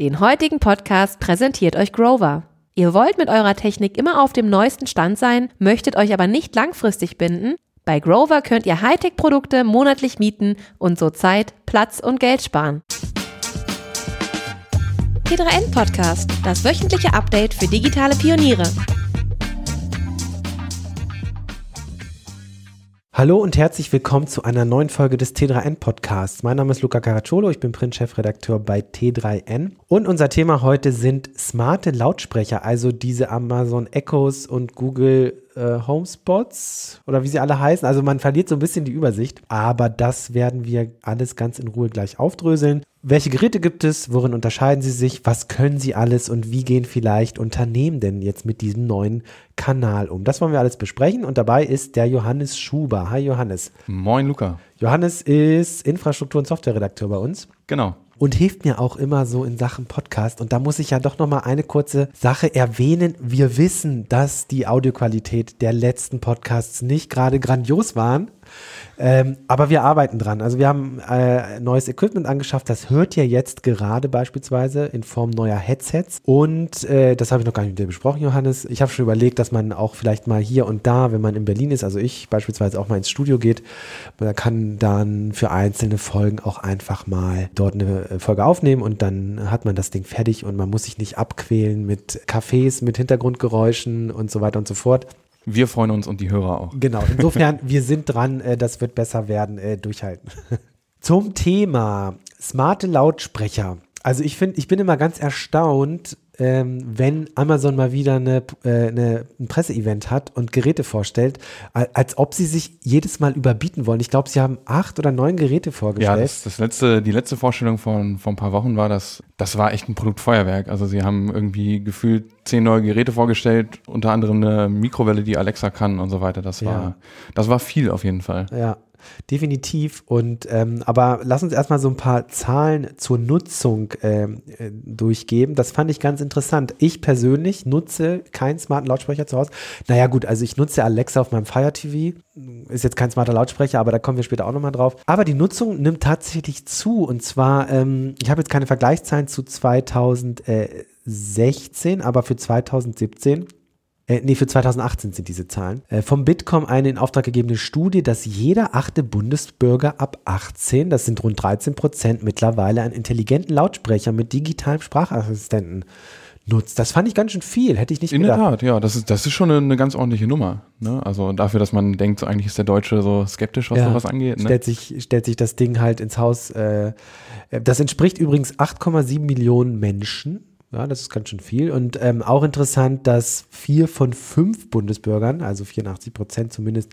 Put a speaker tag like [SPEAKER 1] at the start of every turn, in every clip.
[SPEAKER 1] Den heutigen Podcast präsentiert euch Grover. Ihr wollt mit eurer Technik immer auf dem neuesten Stand sein, möchtet euch aber nicht langfristig binden? Bei Grover könnt ihr Hightech-Produkte monatlich mieten und so Zeit, Platz und Geld sparen. T3N Podcast, das wöchentliche Update für digitale Pioniere.
[SPEAKER 2] Hallo und herzlich willkommen zu einer neuen Folge des T3N Podcasts. Mein Name ist Luca Caracciolo, ich bin Print-Chefredakteur bei T3N und unser Thema heute sind smarte Lautsprecher, also diese Amazon Echos und Google äh, Homespots oder wie sie alle heißen. Also man verliert so ein bisschen die Übersicht, aber das werden wir alles ganz in Ruhe gleich aufdröseln. Welche Geräte gibt es? Worin unterscheiden sie sich? Was können sie alles? Und wie gehen vielleicht Unternehmen denn jetzt mit diesem neuen Kanal um? Das wollen wir alles besprechen. Und dabei ist der Johannes Schuber. Hi Johannes.
[SPEAKER 3] Moin Luca.
[SPEAKER 2] Johannes ist Infrastruktur- und Softwareredakteur bei uns.
[SPEAKER 3] Genau
[SPEAKER 2] und hilft mir auch immer so in Sachen Podcast. Und da muss ich ja doch noch mal eine kurze Sache erwähnen. Wir wissen, dass die Audioqualität der letzten Podcasts nicht gerade grandios waren. Ähm, aber wir arbeiten dran. Also wir haben äh, neues Equipment angeschafft. Das hört ihr jetzt gerade beispielsweise in Form neuer Headsets. Und äh, das habe ich noch gar nicht mit dir besprochen, Johannes. Ich habe schon überlegt, dass man auch vielleicht mal hier und da, wenn man in Berlin ist, also ich beispielsweise auch mal ins Studio geht, man kann dann für einzelne Folgen auch einfach mal dort eine äh, Folge aufnehmen und dann hat man das Ding fertig und man muss sich nicht abquälen mit Cafés, mit Hintergrundgeräuschen und so weiter und so fort.
[SPEAKER 3] Wir freuen uns und die Hörer auch.
[SPEAKER 2] Genau, insofern, wir sind dran, äh, das wird besser werden, äh, durchhalten. Zum Thema smarte Lautsprecher. Also ich finde, ich bin immer ganz erstaunt, ähm, wenn Amazon mal wieder eine, äh, eine, ein Presseevent hat und Geräte vorstellt, als ob sie sich jedes Mal überbieten wollen. Ich glaube, sie haben acht oder neun Geräte vorgestellt.
[SPEAKER 3] Ja, das, das letzte, die letzte Vorstellung von, von ein paar Wochen war das, das war echt ein Produktfeuerwerk. Also sie haben irgendwie gefühlt zehn neue Geräte vorgestellt, unter anderem eine Mikrowelle, die Alexa kann und so weiter. Das war, ja. das war viel auf jeden Fall.
[SPEAKER 2] Ja definitiv. Und ähm, aber lass uns erstmal so ein paar Zahlen zur Nutzung ähm, äh, durchgeben. Das fand ich ganz interessant. Ich persönlich nutze keinen smarten Lautsprecher zu Hause. Naja, gut, also ich nutze Alexa auf meinem Fire TV. Ist jetzt kein smarter Lautsprecher, aber da kommen wir später auch nochmal drauf. Aber die Nutzung nimmt tatsächlich zu. Und zwar, ähm, ich habe jetzt keine Vergleichszahlen zu 2016, aber für 2017 äh, nee, für 2018 sind diese Zahlen, äh, vom Bitkom eine in Auftrag gegebene Studie, dass jeder achte Bundesbürger ab 18, das sind rund 13 Prozent, mittlerweile einen intelligenten Lautsprecher mit digitalem Sprachassistenten nutzt. Das fand ich ganz schön viel, hätte ich nicht
[SPEAKER 3] in
[SPEAKER 2] gedacht.
[SPEAKER 3] In der Tat, ja, das ist, das ist schon eine, eine ganz ordentliche Nummer. Ne? Also dafür, dass man denkt, eigentlich ist der Deutsche so skeptisch, was ja, sowas angeht. Ne?
[SPEAKER 2] Stellt, sich, stellt sich das Ding halt ins Haus. Äh, das entspricht übrigens 8,7 Millionen Menschen ja, das ist ganz schön viel. Und ähm, auch interessant, dass vier von fünf Bundesbürgern, also 84 Prozent zumindest,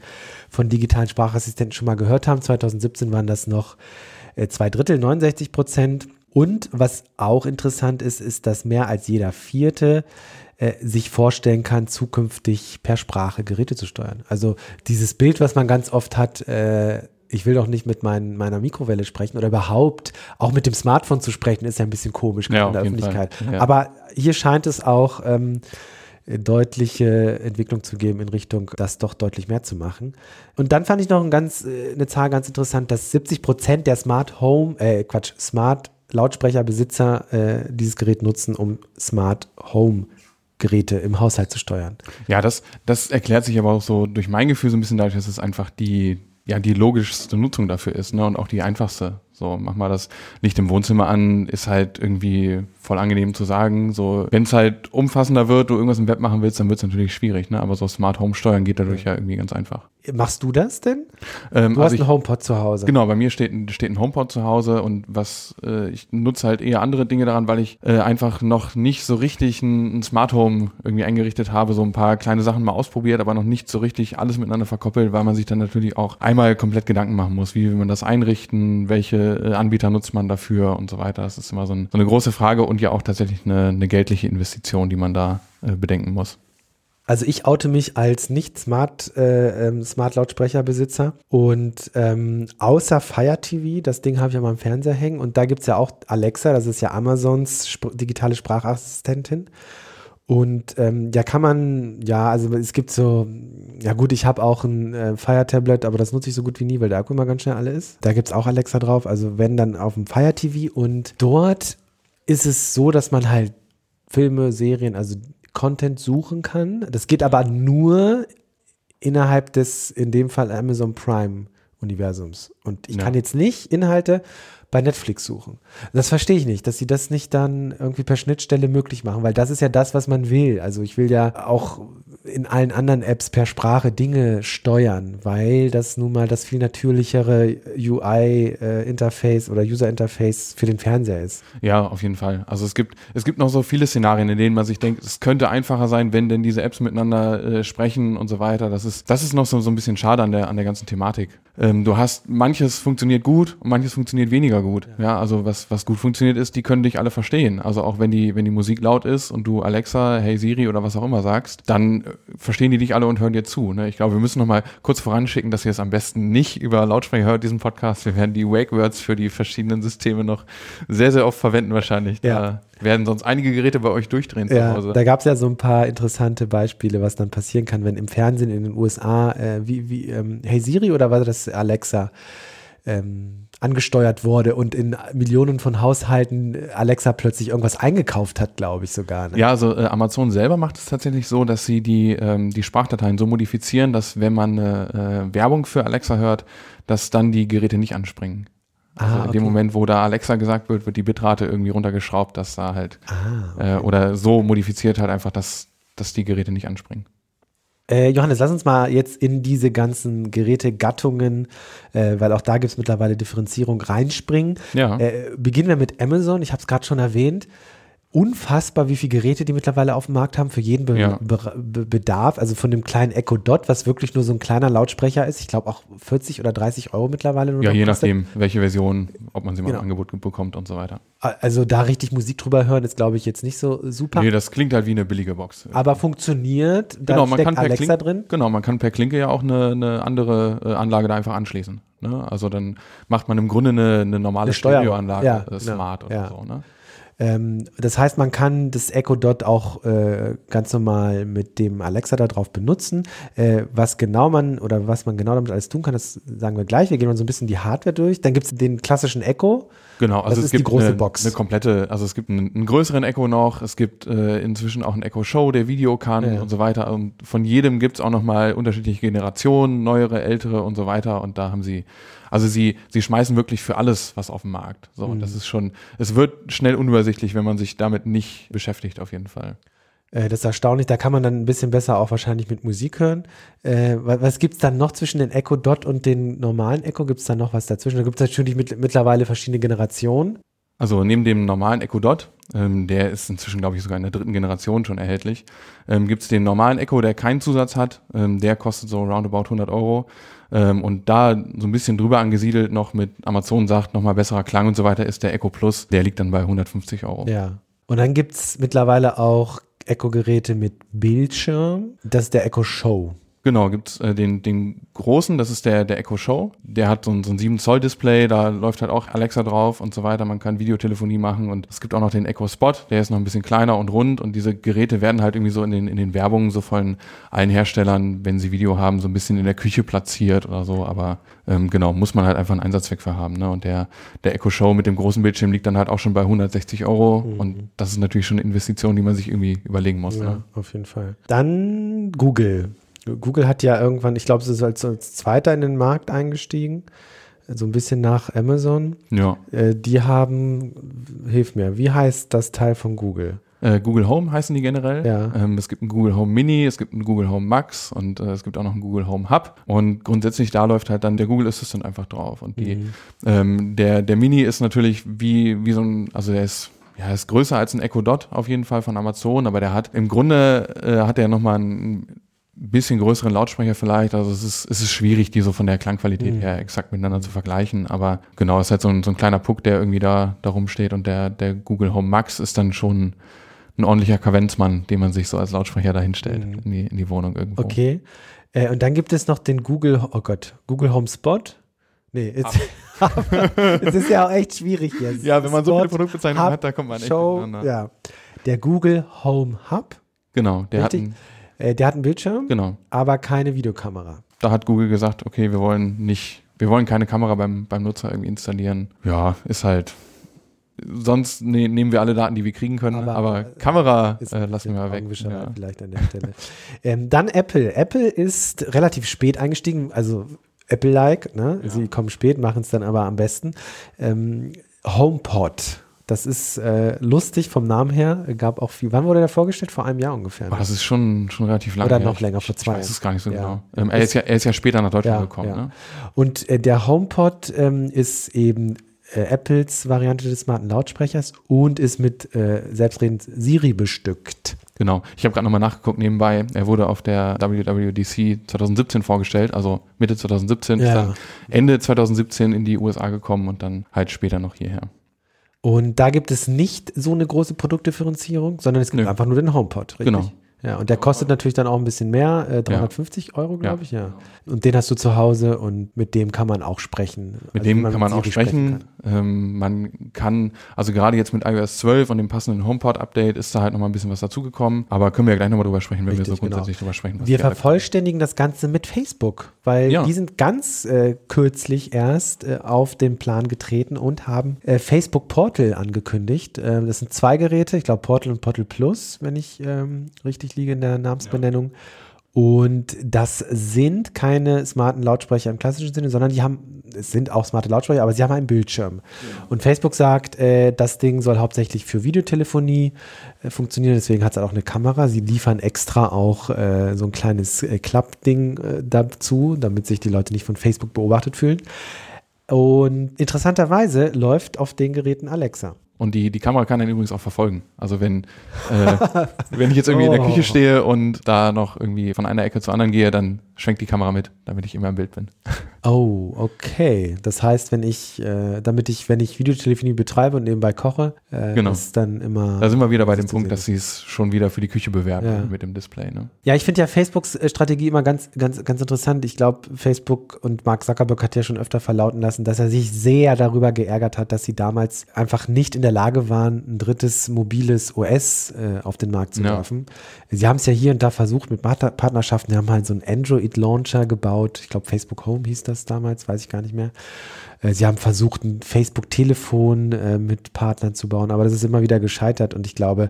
[SPEAKER 2] von digitalen Sprachassistenten schon mal gehört haben. 2017 waren das noch äh, zwei Drittel, 69 Prozent. Und was auch interessant ist, ist, dass mehr als jeder Vierte äh, sich vorstellen kann, zukünftig per Sprache Geräte zu steuern. Also dieses Bild, was man ganz oft hat, äh, ich will doch nicht mit mein, meiner Mikrowelle sprechen oder überhaupt auch mit dem Smartphone zu sprechen, ist ja ein bisschen komisch ja, in der Öffentlichkeit. Ja. Aber hier scheint es auch ähm, deutliche Entwicklung zu geben in Richtung, das doch deutlich mehr zu machen. Und dann fand ich noch ein ganz, äh, eine Zahl ganz interessant, dass 70 Prozent der Smart Home, äh, Quatsch, Smart Lautsprecherbesitzer äh, dieses Gerät nutzen, um Smart Home Geräte im Haushalt zu steuern.
[SPEAKER 3] Ja, das, das erklärt sich aber auch so durch mein Gefühl so ein bisschen dadurch, dass es einfach die, ja, die logischste Nutzung dafür ist, ne, und auch die einfachste. So, mach mal das Licht im Wohnzimmer an, ist halt irgendwie voll angenehm zu sagen. So, wenn es halt umfassender wird, du irgendwas im Web machen willst, dann wird es natürlich schwierig, ne? Aber so Smart Home steuern geht dadurch ja irgendwie ganz einfach.
[SPEAKER 2] Machst du das denn? Ähm, du hast also einen HomePod zu Hause.
[SPEAKER 3] Genau, bei mir steht, steht ein HomePod zu Hause und was äh, ich nutze halt eher andere Dinge daran, weil ich äh, einfach noch nicht so richtig ein, ein, Smart Home irgendwie eingerichtet habe, so ein paar kleine Sachen mal ausprobiert, aber noch nicht so richtig alles miteinander verkoppelt, weil man sich dann natürlich auch einmal komplett Gedanken machen muss, wie will man das einrichten, welche äh, Anbieter nutzt man dafür und so weiter. Das ist immer so, ein, so eine große Frage und ja auch tatsächlich eine, eine geldliche Investition, die man da äh, bedenken muss.
[SPEAKER 2] Also ich oute mich als nicht Smart, äh, ähm, Smart Lautsprecherbesitzer und ähm, außer Fire TV, das Ding habe ich an meinem Fernseher hängen und da gibt es ja auch Alexa, das ist ja Amazons sp digitale Sprachassistentin. Und ähm, ja, kann man, ja, also es gibt so, ja gut, ich habe auch ein äh, Fire Tablet, aber das nutze ich so gut wie nie, weil der Akku immer ganz schnell alle ist. Da gibt es auch Alexa drauf, also wenn dann auf dem Fire TV und dort ist es so, dass man halt Filme, Serien, also Content suchen kann. Das geht aber nur innerhalb des, in dem Fall Amazon Prime Universums. Und ich
[SPEAKER 3] Ja.
[SPEAKER 2] kann jetzt nicht Inhalte bei Netflix suchen. Das verstehe ich nicht, dass sie das nicht dann irgendwie per Schnittstelle möglich machen, weil das ist ja das, was man will. Also ich will ja auch in allen anderen Apps per Sprache Dinge steuern, weil das nun mal das viel natürlichere UI-Interface oder User-Interface für den Fernseher ist.
[SPEAKER 3] Ja, auf jeden Fall. Also es gibt, es gibt noch so viele Szenarien, in denen man sich denkt, es könnte einfacher sein, wenn denn diese Apps miteinander äh, sprechen und so weiter. Das ist, das ist noch so, so ein bisschen schade an der, an der ganzen Thematik. Ähm, du hast, manches funktioniert gut und manches funktioniert weniger gut. Ja, also was, was gut funktioniert ist, die können dich alle verstehen. Also auch wenn die, wenn die Musik laut ist und du Alexa, Hey Siri oder was auch immer sagst, dann äh, verstehen die dich alle und hören dir zu. Ne? Ich glaube, wir müssen noch mal kurz voranschicken, dass ihr es am besten nicht über Lautsprecher hört, diesen Podcast. Wir werden die Wake Words für die verschiedenen Systeme noch sehr, sehr oft verwenden wahrscheinlich. Da
[SPEAKER 2] Ja.
[SPEAKER 3] werden sonst einige Geräte bei euch durchdrehen zu
[SPEAKER 2] Ja,
[SPEAKER 3] Hause.
[SPEAKER 2] da gab es ja so ein paar interessante Beispiele, was dann passieren kann, wenn im Fernsehen in den USA, äh, wie, wie ähm, Hey Siri oder war das Alexa, ähm, angesteuert wurde und in Millionen von Haushalten Alexa plötzlich irgendwas eingekauft hat, glaube ich sogar. Ne?
[SPEAKER 3] Ja, also äh, Amazon selber macht es tatsächlich so, dass sie die, ähm, die Sprachdateien so modifizieren, dass wenn man äh, äh, Werbung für Alexa hört, dass dann die Geräte nicht anspringen. Also
[SPEAKER 2] Ah,
[SPEAKER 3] in
[SPEAKER 2] okay.
[SPEAKER 3] dem Moment, wo da Alexa gesagt wird, wird die Bitrate irgendwie runtergeschraubt, dass da halt
[SPEAKER 2] Ah,
[SPEAKER 3] äh, oder so modifiziert halt einfach, dass, dass die Geräte nicht anspringen.
[SPEAKER 2] Äh, Johannes, lass uns mal jetzt in diese ganzen Gerätegattungen, äh, weil auch da gibt es mittlerweile Differenzierung, reinspringen.
[SPEAKER 3] Ja.
[SPEAKER 2] Äh, beginnen wir mit Amazon. Ich habe es gerade schon erwähnt. Unfassbar, wie viele Geräte die mittlerweile auf dem Markt haben für jeden Be
[SPEAKER 3] Ja.
[SPEAKER 2] Be Be Bedarf. Also von dem kleinen Echo Dot, was wirklich nur so ein kleiner Lautsprecher ist. Ich glaube auch 40 oder 30 Euro mittlerweile nur
[SPEAKER 3] Ja, je
[SPEAKER 2] kostet.
[SPEAKER 3] nachdem, welche Version, ob man sie mal
[SPEAKER 2] Genau.
[SPEAKER 3] im Angebot ge- bekommt und so weiter.
[SPEAKER 2] Also da richtig Musik drüber hören, ist glaube ich jetzt nicht so super.
[SPEAKER 3] Nee, das klingt halt wie eine billige Box.
[SPEAKER 2] aber funktioniert. Da
[SPEAKER 3] genau, man kann per
[SPEAKER 2] Alexa
[SPEAKER 3] Klinke,
[SPEAKER 2] drin.
[SPEAKER 3] Genau, man kann per Klinke ja auch eine, eine andere äh, Anlage da einfach anschließen. Ne? Also dann macht man im Grunde eine, eine normale
[SPEAKER 2] Eine.
[SPEAKER 3] Stereoanlage,
[SPEAKER 2] Ja,
[SPEAKER 3] äh,
[SPEAKER 2] genau.
[SPEAKER 3] smart oder
[SPEAKER 2] Ja.
[SPEAKER 3] so. Ne?
[SPEAKER 2] Ähm, das heißt, man kann das Echo Dot auch äh, ganz normal mit dem Alexa da drauf benutzen. Äh, was genau man oder was man genau damit alles tun kann, das sagen wir gleich. Wir gehen mal so ein bisschen die Hardware durch. Dann gibt es den klassischen Echo.
[SPEAKER 3] Genau, also
[SPEAKER 2] Das
[SPEAKER 3] es gibt
[SPEAKER 2] große
[SPEAKER 3] eine, eine komplette, also es gibt einen, einen größeren Echo noch, es gibt äh, inzwischen auch einen Echo Show, der Video kann
[SPEAKER 2] Ja.
[SPEAKER 3] und so weiter. Und von jedem gibt es auch nochmal unterschiedliche Generationen, neuere, ältere und so weiter. Und da haben sie, also sie, sie schmeißen wirklich für alles was auf den Markt. So, und das
[SPEAKER 2] Mhm.
[SPEAKER 3] ist schon, es wird schnell unübersichtlich, wenn man sich damit nicht beschäftigt, auf jeden Fall.
[SPEAKER 2] Äh, das ist erstaunlich. Da kann man dann ein bisschen besser auch wahrscheinlich mit Musik hören. Äh, wa- was gibt es dann noch zwischen den Echo Dot und den normalen Echo? Gibt es da noch was dazwischen? Da gibt es natürlich mit, mittlerweile verschiedene Generationen.
[SPEAKER 3] Also neben dem normalen Echo Dot, ähm, der ist inzwischen, glaube ich, sogar in der dritten Generation schon erhältlich, ähm, gibt es den normalen Echo, der keinen Zusatz hat. Ähm, der kostet so roundabout 100 Euro. Ähm, und da so ein bisschen drüber angesiedelt noch mit Amazon sagt, nochmal besserer Klang und so weiter, ist der Echo Plus. Der liegt dann bei 150 Euro.
[SPEAKER 2] Ja. Und dann gibt es mittlerweile auch Echo-Geräte mit Bildschirm. Das ist der Echo Show.
[SPEAKER 3] Genau, gibt's äh, den, den großen, das ist der, der Echo Show. Der hat so ein, so ein 7 Zoll Display, da läuft halt auch Alexa drauf und so weiter. Man kann Videotelefonie machen und es gibt auch noch den Echo Spot, der ist noch ein bisschen kleiner und rund und diese Geräte werden halt irgendwie so in den, in den Werbungen so von allen Herstellern, wenn sie Video haben, so ein bisschen in der Küche platziert oder so. Aber ähm, genau, muss man halt einfach einen Einsatzzweck für haben. Ne? Und der, der Echo Show mit dem großen Bildschirm liegt dann halt auch schon bei 160 Euro und das ist natürlich schon eine Investition, die man sich irgendwie überlegen muss.
[SPEAKER 2] Ja,
[SPEAKER 3] Ne?
[SPEAKER 2] auf jeden Fall. Dann Google. Google hat ja irgendwann, ich glaube, es ist als, als Zweiter in den Markt eingestiegen. So ein bisschen nach Amazon.
[SPEAKER 3] Ja.
[SPEAKER 2] Äh, die haben, hilf mir, wie heißt das Teil von Google?
[SPEAKER 3] Äh, Google Home heißen die generell.
[SPEAKER 2] Ja.
[SPEAKER 3] Ähm, es gibt einen Google Home Mini, es gibt einen Google Home Max und äh, es gibt auch noch einen Google Home Hub. Und grundsätzlich da läuft halt dann der Google Assistant einfach drauf. Und die,
[SPEAKER 2] Mhm.
[SPEAKER 3] ähm, der, der Mini ist natürlich wie, wie so ein, also der ist ja, ist größer als ein Echo Dot auf jeden Fall von Amazon, aber der hat im Grunde äh, hat er nochmal ein bisschen größeren Lautsprecher vielleicht. Also es ist, es ist schwierig, die so von der Klangqualität
[SPEAKER 2] Mhm.
[SPEAKER 3] her exakt miteinander zu vergleichen. Aber genau, es ist halt so ein, so ein kleiner Puck, der irgendwie da, da rumsteht und der, der Google Home Max ist dann schon ein ordentlicher Kavenzmann, den man sich so als Lautsprecher dahinstellt
[SPEAKER 2] Mhm.
[SPEAKER 3] in, die, in die Wohnung irgendwo.
[SPEAKER 2] Okay. Äh, und dann gibt es noch den Google, oh Gott, Google Home Spot. Nee, ist, es ist ja auch echt schwierig jetzt.
[SPEAKER 3] Ja, wenn man so
[SPEAKER 2] Spot,
[SPEAKER 3] viele Produktbezeichnungen
[SPEAKER 2] Hub,
[SPEAKER 3] hat, da kommt man echt
[SPEAKER 2] Show, ja. Der Google Home Hub,
[SPEAKER 3] Genau, der hat,
[SPEAKER 2] Richtig.
[SPEAKER 3] einen,
[SPEAKER 2] äh, der hat einen Bildschirm,
[SPEAKER 3] genau.
[SPEAKER 2] aber keine Videokamera.
[SPEAKER 3] Da hat Google gesagt, okay, wir wollen nicht, wir wollen keine Kamera beim, beim Nutzer irgendwie installieren. Ja, ist halt, sonst ne, nehmen wir alle Daten, die wir kriegen können, aber, aber Kamera äh, lassen wir mal weg.
[SPEAKER 2] Ja. Vielleicht an der Stelle. ähm, dann Apple. Apple ist relativ spät eingestiegen, also Apple-like, ne? Ja. Sie kommen spät, machen es dann aber am besten. Ähm, HomePod. Das ist äh, lustig vom Namen her. Gab auch viel. Wann wurde der vorgestellt? Vor einem Jahr ungefähr.
[SPEAKER 3] Oh, das ist schon, schon relativ lange.
[SPEAKER 2] Oder noch länger, vor zwei.
[SPEAKER 3] Ich weiß es gar nicht so ja. genau. Ähm, er, ist ja, er ist ja später nach Deutschland ja, gekommen. Ja. Ne?
[SPEAKER 2] Und äh, der HomePod ähm, ist eben äh, Apples Variante des smarten Lautsprechers und ist mit äh, selbstredend Siri bestückt.
[SPEAKER 3] Genau. Ich habe gerade nochmal nachgeguckt nebenbei. Er wurde auf der WWDC 2017 vorgestellt, also Mitte 2017, ja. ist Ende 2017 in die USA gekommen und dann halt später noch hierher.
[SPEAKER 2] Und da gibt es nicht so eine große Produktdifferenzierung, sondern es gibt Nö. einfach nur den HomePod, richtig?
[SPEAKER 3] Genau.
[SPEAKER 2] Ja, und der kostet natürlich dann auch ein bisschen mehr, äh, 350 ja. Euro, glaube ich, ja. Und den hast du zu Hause und mit dem kann man auch sprechen.
[SPEAKER 3] Mit also dem man kann man auch sprechen. Kann. Ähm, man kann, also gerade jetzt mit iOS 12 und dem passenden HomePod-Update ist da halt nochmal ein bisschen was dazugekommen. Aber können wir ja gleich nochmal drüber sprechen, wenn Richtig, wir so genau. grundsätzlich genau. drüber sprechen.
[SPEAKER 2] wir vervollständigen das Ganze mit Facebook, weil ja. die sind ganz äh, kürzlich erst äh, auf den Plan getreten und haben äh, Facebook Portal angekündigt. Ähm, das sind zwei Geräte, ich glaube Portal und Portal Plus, wenn ich ähm, richtig liege in der Namensbenennung. Ja. Und das sind keine smarten Lautsprecher im klassischen Sinne, sondern die haben, es sind auch smarte Lautsprecher, aber sie haben einen Bildschirm. Ja. Und Facebook sagt, äh, das Ding soll hauptsächlich für Videotelefonie äh, funktionieren, deswegen hat es auch eine Kamera. Sie liefern extra auch äh, so ein kleines äh, Klappding äh, dazu, damit sich die Leute nicht von Facebook beobachtet fühlen. Und interessanterweise läuft auf den Geräten Alexa.
[SPEAKER 3] Und die, die Kamera kann dann übrigens auch verfolgen. Also wenn, äh, wenn ich jetzt irgendwie oh. in der Küche oh. stehe und da noch irgendwie von einer Ecke zur anderen gehe, dann schwenkt die Kamera mit, damit ich immer im Bild bin.
[SPEAKER 2] Oh, okay. Das heißt, wenn ich, äh, damit ich, wenn ich Videotelefonie betreibe und nebenbei koche, äh,
[SPEAKER 3] genau.
[SPEAKER 2] ist dann immer.
[SPEAKER 3] Da sind wir wieder bei dem Punkt, dass sie es schon wieder für die Küche bewerben ja. mit dem Display. Ne?
[SPEAKER 2] Ja, ich finde ja Facebooks äh, Strategie immer ganz, ganz, ganz interessant. Ich glaube, Facebook und Mark Zuckerberg hat ja schon öfter verlauten lassen, dass er sich sehr darüber geärgert hat, dass sie damals einfach nicht in der Lage waren, ein drittes mobiles OS äh, auf den Markt zu werfen. Ja. Sie haben es ja hier und da versucht mit Partnerschaften. Sie haben halt so ein Android Android-Launcher gebaut. Ich glaube, Facebook Home hieß das damals, weiß ich gar nicht mehr. Äh, sie haben versucht, ein Facebook-Telefon äh, mit Partnern zu bauen, aber das ist immer wieder gescheitert und ich glaube,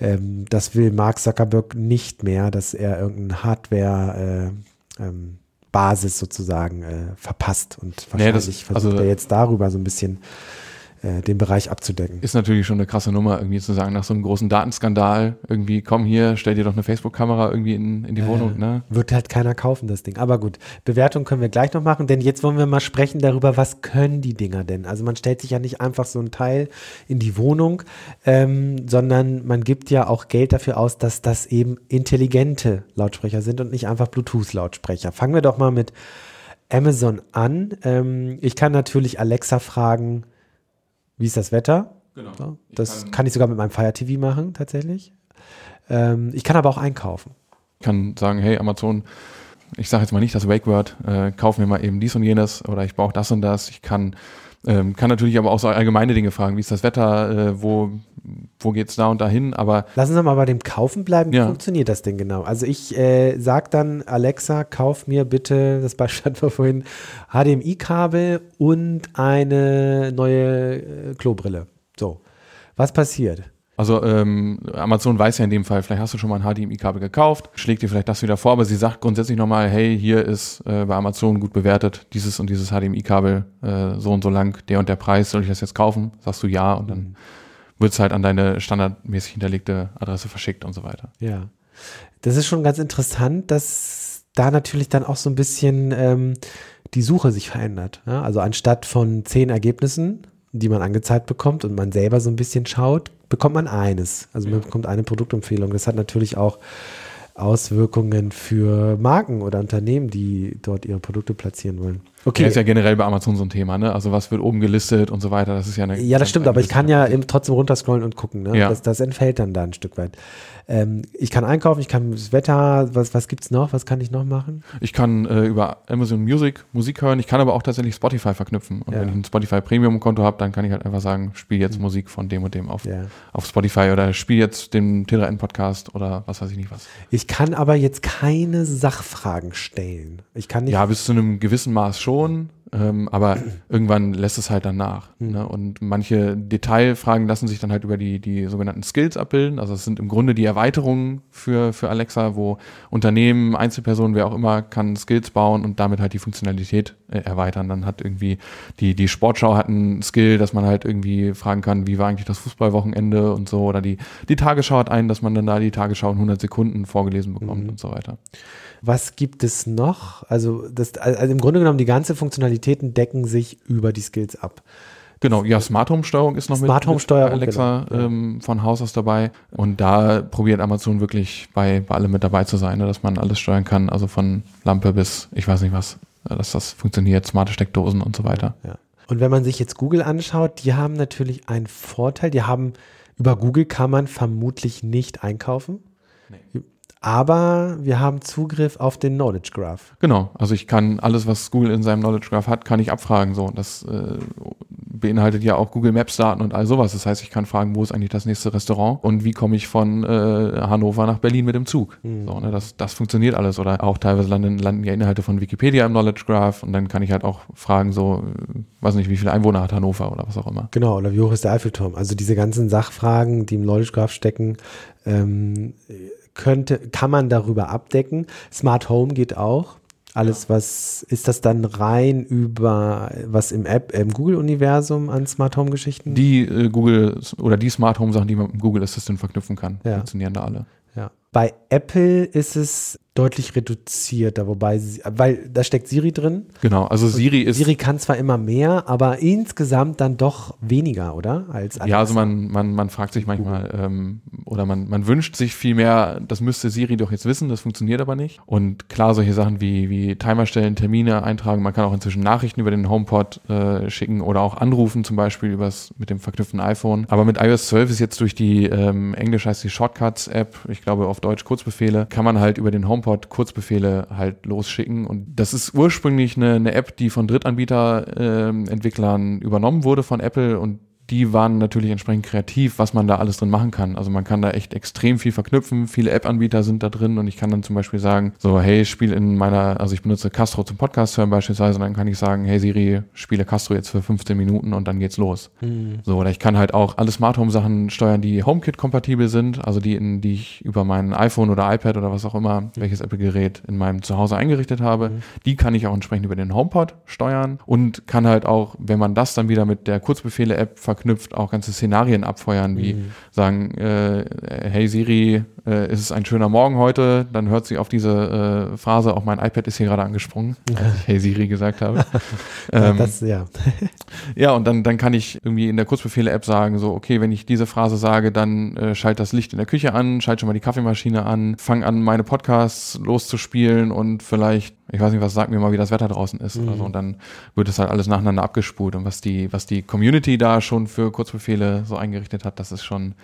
[SPEAKER 2] ähm, das will Mark Zuckerberg nicht mehr, dass er irgendeine Hardware äh, ähm, Basis sozusagen verpasst und wahrscheinlich nee, das, versucht also, er jetzt darüber so ein bisschen äh, den Bereich abzudecken.
[SPEAKER 3] Ist natürlich schon eine krasse Nummer, irgendwie zu sagen, nach so einem großen Datenskandal, irgendwie, komm hier, stell dir doch eine Facebook-Kamera irgendwie in, in die äh, Wohnung. Ne?
[SPEAKER 2] Wird halt keiner kaufen, das Ding. Aber gut, Bewertung können wir gleich noch machen, denn jetzt wollen wir mal sprechen darüber, was können die Dinger denn? Also man stellt sich ja nicht einfach so ein Teil in die Wohnung, ähm, sondern man gibt ja auch Geld dafür aus, dass das eben intelligente Lautsprecher sind und nicht einfach Bluetooth-Lautsprecher. Fangen wir doch mal mit Amazon an. Ähm, ich kann natürlich Alexa fragen, wie ist das Wetter? Genau. So, das kann, kann, ich sogar mit meinem Fire TV machen, tatsächlich. Ähm, ich kann aber auch einkaufen.
[SPEAKER 3] Ich kann sagen, hey, Amazon, ich sage jetzt mal nicht das Wake Word, äh, kauf mir mal eben dies und jenes oder ich brauche das und das. Ich kann ähm, kann natürlich aber auch so allgemeine Dinge fragen, wie ist das Wetter, äh, wo, wo geht's da und dahin, aber.
[SPEAKER 2] Lassen Sie mal bei dem Kaufen bleiben, wie ja. funktioniert das denn genau? Also ich äh, sag dann, Alexa, kauf mir bitte, das Beispiel hatten wir vorhin, HDMI-Kabel und eine neue äh, Klobrille. So. Was passiert?
[SPEAKER 3] Also ähm, Amazon weiß ja in dem Fall, vielleicht hast du schon mal ein HDMI-Kabel gekauft, schlägt dir vielleicht das wieder vor, aber sie sagt grundsätzlich nochmal, hey, hier ist äh, bei Amazon gut bewertet, dieses und dieses HDMI-Kabel äh, so und so lang, der und der Preis, soll ich das jetzt kaufen? Sagst du ja und dann mhm. wird es halt an deine standardmäßig hinterlegte Adresse verschickt und so weiter.
[SPEAKER 2] Ja, das ist schon ganz interessant, dass da natürlich dann auch so ein bisschen ähm, die Suche sich verändert. Ja? Also anstatt von zehn Ergebnissen, die man angezeigt bekommt und man selber so ein bisschen schaut, bekommt man eines. Also man bekommt eine Produktempfehlung. Das hat natürlich auch Auswirkungen für Marken oder Unternehmen, die dort ihre Produkte platzieren wollen.
[SPEAKER 3] Okay. Ja, ist ja generell bei Amazon so ein Thema, ne? Also was wird oben gelistet und so weiter. Das ist ja eine.
[SPEAKER 2] Ja, das stimmt, aber ich kann ja eben trotzdem runterscrollen und gucken. Ne? Ja. Das, das entfällt dann da ein Stück weit. Ähm, ich kann einkaufen, ich kann das Wetter, was, was es noch? Was kann ich noch machen?
[SPEAKER 3] Ich kann äh, über Amazon Music Musik hören, ich kann aber auch tatsächlich Spotify verknüpfen. Und ja. wenn ich ein Spotify Premium-Konto habe, dann kann ich halt einfach sagen, spiel jetzt mhm. Musik von dem und dem auf, ja. auf Spotify oder spiel jetzt den Tilra Podcast oder was weiß ich nicht was.
[SPEAKER 2] Ich kann aber jetzt keine Sachfragen stellen. Ich kann nicht.
[SPEAKER 3] Ja, bis zu einem gewissen Maß schon. Ton ähm, aber irgendwann lässt es halt dann nach.
[SPEAKER 2] Hm.
[SPEAKER 3] Ne? Und manche Detailfragen lassen sich dann halt über die, die sogenannten Skills abbilden. Also es sind im Grunde die Erweiterungen für, für Alexa, wo Unternehmen, Einzelpersonen, wer auch immer, kann Skills bauen und damit halt die Funktionalität äh, erweitern. Dann hat irgendwie die, die Sportschau hat einen Skill, dass man halt irgendwie fragen kann, wie war eigentlich das Fußballwochenende und so. Oder die, die Tagesschau hat einen, dass man dann da die Tagesschau in 100 Sekunden vorgelesen bekommt
[SPEAKER 2] Mhm.
[SPEAKER 3] und so weiter.
[SPEAKER 2] Was gibt es noch? Also, das, also im Grunde genommen, die ganze Funktionalitäten decken sich über die Skills ab.
[SPEAKER 3] Genau, ja, Smart Home Steuerung ist noch mit,
[SPEAKER 2] Smart
[SPEAKER 3] mit
[SPEAKER 2] Steuerung,
[SPEAKER 3] Alexa
[SPEAKER 2] genau,
[SPEAKER 3] ähm, von Haus aus dabei. Und da probiert Amazon wirklich bei, bei allem mit dabei zu sein, ne, dass man alles steuern kann, also von Lampe bis ich weiß nicht was, äh, dass das funktioniert, smarte Steckdosen und so weiter.
[SPEAKER 2] Ja. Und wenn man sich jetzt Google anschaut, die haben natürlich einen Vorteil. Die haben, über Google kann man vermutlich nicht einkaufen. Aber wir haben Zugriff auf den Knowledge Graph.
[SPEAKER 3] Genau, also ich kann alles, was Google in seinem Knowledge Graph hat, kann ich abfragen. So, und das äh, beinhaltet ja auch Google Maps Daten und all sowas. Das heißt, ich kann fragen, wo ist eigentlich das nächste Restaurant und wie komme ich von äh, Hannover nach Berlin mit dem Zug. So, ne, das, das funktioniert alles. Oder auch teilweise landen, landen ja Inhalte von Wikipedia im Knowledge Graph und dann kann ich halt auch fragen, so, äh, weiß nicht, wie viele Einwohner hat Hannover oder was auch immer.
[SPEAKER 2] Genau, oder wie hoch ist der Eiffelturm? Also diese ganzen Sachfragen, die im Knowledge Graph stecken, ähm, könnte, kann man darüber abdecken. Smart Home geht auch. Alles, was ist das dann rein über was im App, im Google-Universum an Smart Home-Geschichten?
[SPEAKER 3] Die äh, Google oder die Smart Home Sachen, die man mit dem Google Assistant verknüpfen kann,
[SPEAKER 2] Ja.
[SPEAKER 3] funktionieren da alle.
[SPEAKER 2] Ja. Bei Apple ist es deutlich reduzierter, wobei, sie, weil da steckt Siri drin.
[SPEAKER 3] Genau, also Siri ist
[SPEAKER 2] Siri kann zwar immer mehr, aber insgesamt dann doch weniger, oder? Als
[SPEAKER 3] Ja, also man, man, man fragt sich manchmal, ähm, oder man, man wünscht sich viel mehr, das müsste Siri doch jetzt wissen, das funktioniert aber nicht. Und klar, solche Sachen wie, wie Timer stellen, Termine eintragen, man kann auch inzwischen Nachrichten über den HomePod äh, schicken oder auch anrufen, zum Beispiel übers, mit dem verknüpften iPhone. Aber mit iOS 12 ist jetzt durch die, ähm, Englisch heißt die Shortcuts-App, ich glaube auf Deutsch Kurzbefehle, kann man halt über den HomePod Kurzbefehle halt losschicken. Und das ist ursprünglich eine, eine App, die von Drittanbieter-Entwicklern übernommen wurde von Apple und die waren natürlich entsprechend kreativ, was man da alles drin machen kann. Also man kann da echt extrem viel verknüpfen. Viele App-Anbieter sind da drin und ich kann dann zum Beispiel sagen, so, hey, spiel in meiner, also ich benutze Castro zum Podcast hören beispielsweise und dann kann ich sagen, hey Siri, spiele Castro jetzt für 15 Minuten und dann geht's los. So, oder ich kann halt auch alle Smart Home Sachen steuern, die HomeKit-kompatibel sind, also die, in, die ich über mein iPhone oder iPad oder was auch immer, welches Apple-Gerät in meinem Zuhause eingerichtet habe, die kann ich auch entsprechend über den HomePod steuern und kann halt auch, wenn man das dann wieder mit der Kurzbefehle-App verknüpft, auch ganze Szenarien abfeuern, wie sagen, äh, hey Siri, äh, ist es ein schöner Morgen heute, dann hört sie auf diese äh, Phrase, auch mein iPad ist hier gerade angesprungen, als ich Hey Siri gesagt habe.
[SPEAKER 2] Ja,
[SPEAKER 3] ähm,
[SPEAKER 2] das, ja.
[SPEAKER 3] ja, und dann, dann kann ich irgendwie in der Kurzbefehle-App sagen, so, okay, wenn ich diese Phrase sage, dann äh, schalt das Licht in der Küche an, schalt schon mal die Kaffeemaschine an, fang an, meine Podcasts loszuspielen und vielleicht, ich weiß nicht was, sag mir mal, wie das Wetter draußen ist.
[SPEAKER 2] Mhm.
[SPEAKER 3] Also, und dann wird es halt alles nacheinander abgespult. Und was die, was die Community da schon für Kurzbefehle so eingerichtet hat, das ist schon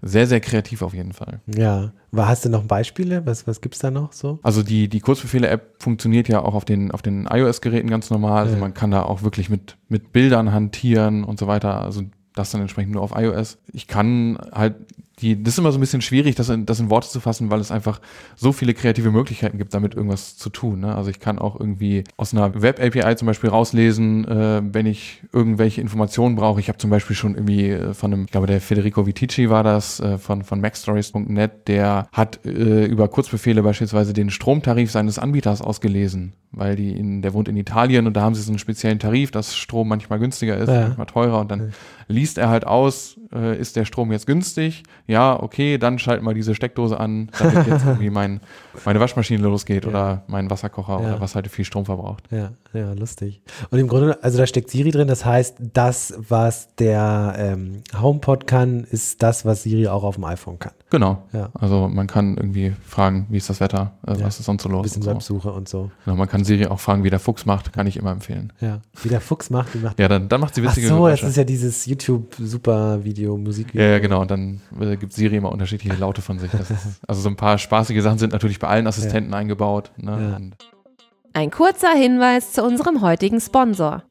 [SPEAKER 3] sehr, sehr kreativ auf jeden Fall.
[SPEAKER 2] Ja. Hast du noch Beispiele? Was, was gibt's da noch so?
[SPEAKER 3] Also die, die Kurzbefehle-App funktioniert ja auch auf den, auf den iOS-Geräten ganz normal. Also
[SPEAKER 2] Ja.
[SPEAKER 3] man kann da auch wirklich mit, mit Bildern hantieren und so weiter. Also das dann entsprechend nur auf iOS. Ich kann halt die, das ist immer so ein bisschen schwierig, das in, das in Worte zu fassen, weil es einfach so viele kreative Möglichkeiten gibt, damit irgendwas zu tun. Ne? Also ich kann auch irgendwie aus einer Web-API zum Beispiel rauslesen, äh, wenn ich irgendwelche Informationen brauche. Ich habe zum Beispiel schon irgendwie äh, von einem, ich glaube der Federico Vitici war das, äh, von, von MacStories.net, der hat äh, über Kurzbefehle beispielsweise den Stromtarif seines Anbieters ausgelesen, weil die in, der wohnt in Italien und da haben sie so einen speziellen Tarif, dass Strom manchmal günstiger ist,
[SPEAKER 2] Ja.
[SPEAKER 3] manchmal teurer und dann liest er halt aus, äh, ist der Strom jetzt günstig? Ja, okay, dann schalt mal diese Steckdose an, damit jetzt irgendwie mein, meine Waschmaschine losgeht oder mein Wasserkocher
[SPEAKER 2] Ja.
[SPEAKER 3] oder was halt viel Strom verbraucht.
[SPEAKER 2] Ja, ja, lustig. Und im Grunde, also da steckt Siri drin, das heißt, das, was der ähm, HomePod kann, ist das, was Siri auch auf dem iPhone kann.
[SPEAKER 3] Genau.
[SPEAKER 2] Ja.
[SPEAKER 3] Also man kann irgendwie fragen, wie ist das Wetter, äh,
[SPEAKER 2] Ja.
[SPEAKER 3] was ist sonst so
[SPEAKER 2] Ein
[SPEAKER 3] los?
[SPEAKER 2] bisschen
[SPEAKER 3] und so.
[SPEAKER 2] Und so.
[SPEAKER 3] Genau, man kann Siri auch fragen, wie der Fuchs macht, kann ich immer empfehlen.
[SPEAKER 2] Ja. Wie der Fuchs macht, wie macht
[SPEAKER 3] Ja, dann, dann macht sie
[SPEAKER 2] Ach
[SPEAKER 3] witzige
[SPEAKER 2] so, das
[SPEAKER 3] Geräusche.
[SPEAKER 2] ist ja dieses YouTube-Super-Video, Musikvideo.
[SPEAKER 3] Ja, ja, genau. Und dann äh, gibt Siri immer unterschiedliche Laute von sich. Das ist, also so ein paar spaßige Sachen sind natürlich bei allen Assistenten eingebaut. Ne?
[SPEAKER 2] Ja.
[SPEAKER 3] Und
[SPEAKER 1] Ein kurzer Hinweis zu unserem heutigen Sponsor.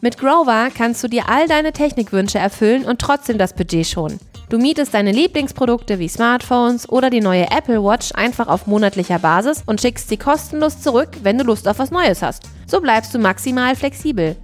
[SPEAKER 1] Mit Grover kannst du dir all deine Technikwünsche erfüllen und trotzdem das Budget schonen. Du mietest deine Lieblingsprodukte wie Smartphones oder die neue Apple Watch einfach auf monatlicher Basis und schickst sie kostenlos zurück, wenn du Lust auf was Neues hast. So bleibst du maximal flexibel.